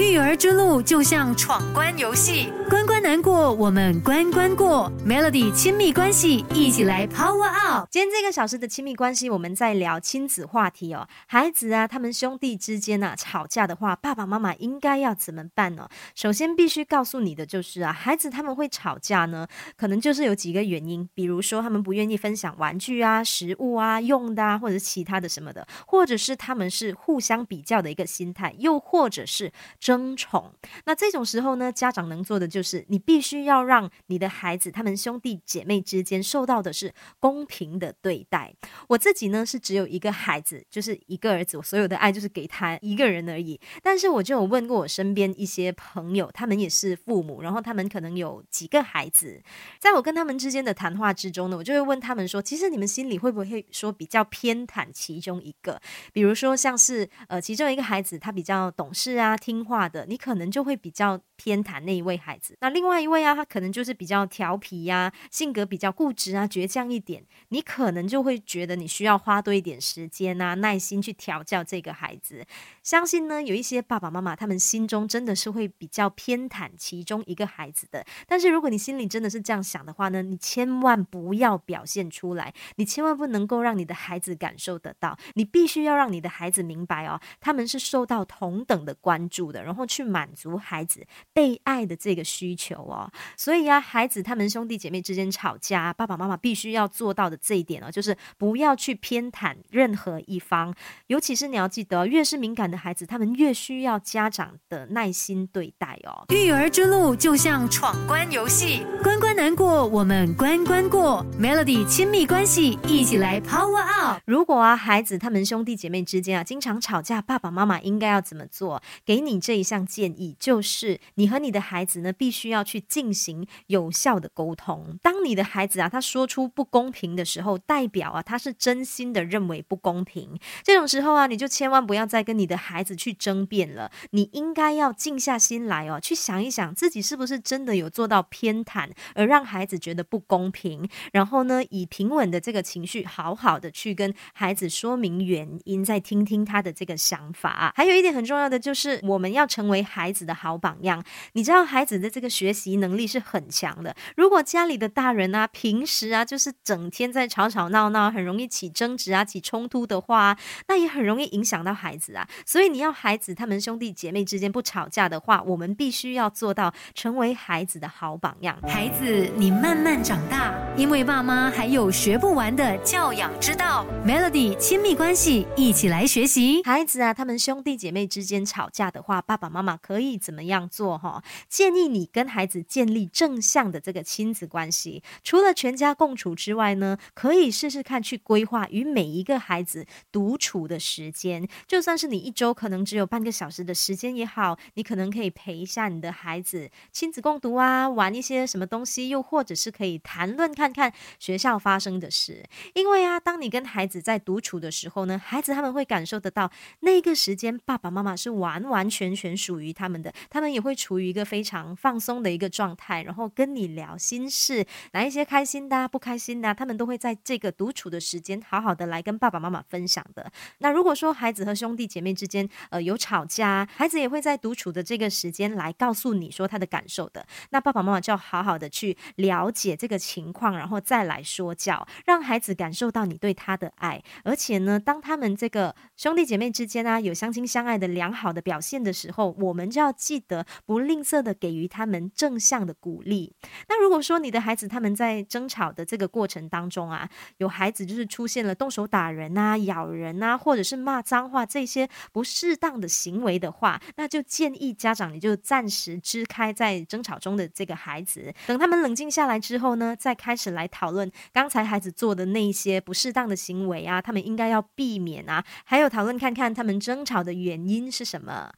育儿之路就像闯关游戏，关关难过，我们关关过。Melody 亲密关系，一起来 Power Up。今天这个小时的亲密关系，我们在聊亲子话题哦。孩子啊，他们兄弟之间呢吵架的话，爸爸妈妈应该要怎么办呢？首先必须告诉你的就是啊，孩子他们会吵架呢，可能就是有几个原因，比如说他们不愿意分享玩具啊、食物啊、用的啊，或者是其他的什么的，或者是他们是互相比较的一个心态，又或者是。争宠，那这种时候呢，家长能做的就是，你必须要让你的孩子，他们兄弟姐妹之间受到的是公平的对待。我自己呢是只有一个孩子，就是一个儿子，我所有的爱就是给他一个人而已。但是我就有问过我身边一些朋友，他们也是父母，然后他们可能有几个孩子，在我跟他们之间的谈话之中呢，我就会问他们说，其实你们心里会不会说比较偏袒其中一个？比如说像是呃，其中一个孩子他比较懂事啊，听话。化的，你可能就会比较偏袒那一位孩子。那另外一位啊，他可能就是比较调皮呀，性格比较固执啊，倔强一点。你可能就会觉得你需要花多一点时间啊，耐心去调教这个孩子。相信呢，有一些爸爸妈妈，他们心中真的是会比较偏袒其中一个孩子的。但是如果你心里真的是这样想的话呢，你千万不要表现出来，你千万不能够让你的孩子感受得到。你必须要让你的孩子明白哦，他们是受到同等的关注的。然后去满足孩子被爱的这个需求哦，所以啊，孩子他们兄弟姐妹之间吵架，爸爸妈妈必须要做到的这一点哦，就是不要去偏袒任何一方，尤其是你要记得，越是敏感的孩子，他们越需要家长的耐心对待哦。育儿之路就像闯关游戏，关关难过，我们关关过。Melody 亲密关系，一起来 Power Up。如果啊，孩子他们兄弟姐妹之间啊，经常吵架，爸爸妈妈应该要怎么做？给你这。一项建议就是，你和你的孩子呢，必须要去进行有效的沟通。当你的孩子啊，他说出不公平的时候，代表啊，他是真心的认为不公平。这种时候啊，你就千万不要再跟你的孩子去争辩了。你应该要静下心来哦，去想一想自己是不是真的有做到偏袒，而让孩子觉得不公平。然后呢，以平稳的这个情绪，好好的去跟孩子说明原因，再听听他的这个想法。还有一点很重要的就是，我们要。成为孩子的好榜样，你知道孩子的这个学习能力是很强的。如果家里的大人啊，平时啊就是整天在吵吵闹闹，很容易起争执啊、起冲突的话，那也很容易影响到孩子啊。所以你要孩子他们兄弟姐妹之间不吵架的话，我们必须要做到成为孩子的好榜样。孩子，你慢慢长大，因为爸妈还有学不完的教养之道。Melody 亲密关系，一起来学习。孩子啊，他们兄弟姐妹之间吵架的话，爸。爸妈妈可以怎么样做？哈，建议你跟孩子建立正向的这个亲子关系。除了全家共处之外呢，可以试试看去规划与每一个孩子独处的时间。就算是你一周可能只有半个小时的时间也好，你可能可以陪一下你的孩子，亲子共读啊，玩一些什么东西，又或者是可以谈论看看学校发生的事。因为啊，当你跟孩子在独处的时候呢，孩子他们会感受得到那个时间爸爸妈妈是完完全全。属于他们的，他们也会处于一个非常放松的一个状态，然后跟你聊心事，哪一些开心的、不开心的，他们都会在这个独处的时间，好好的来跟爸爸妈妈分享的。那如果说孩子和兄弟姐妹之间，呃，有吵架，孩子也会在独处的这个时间来告诉你说他的感受的。那爸爸妈妈就要好好的去了解这个情况，然后再来说教，让孩子感受到你对他的爱。而且呢，当他们这个兄弟姐妹之间啊，有相亲相爱的良好的表现的时时候，我们就要记得不吝啬的给予他们正向的鼓励。那如果说你的孩子他们在争吵的这个过程当中啊，有孩子就是出现了动手打人啊、咬人啊，或者是骂脏话这些不适当的行为的话，那就建议家长你就暂时支开在争吵中的这个孩子，等他们冷静下来之后呢，再开始来讨论刚才孩子做的那些不适当的行为啊，他们应该要避免啊，还有讨论看看他们争吵的原因是什么。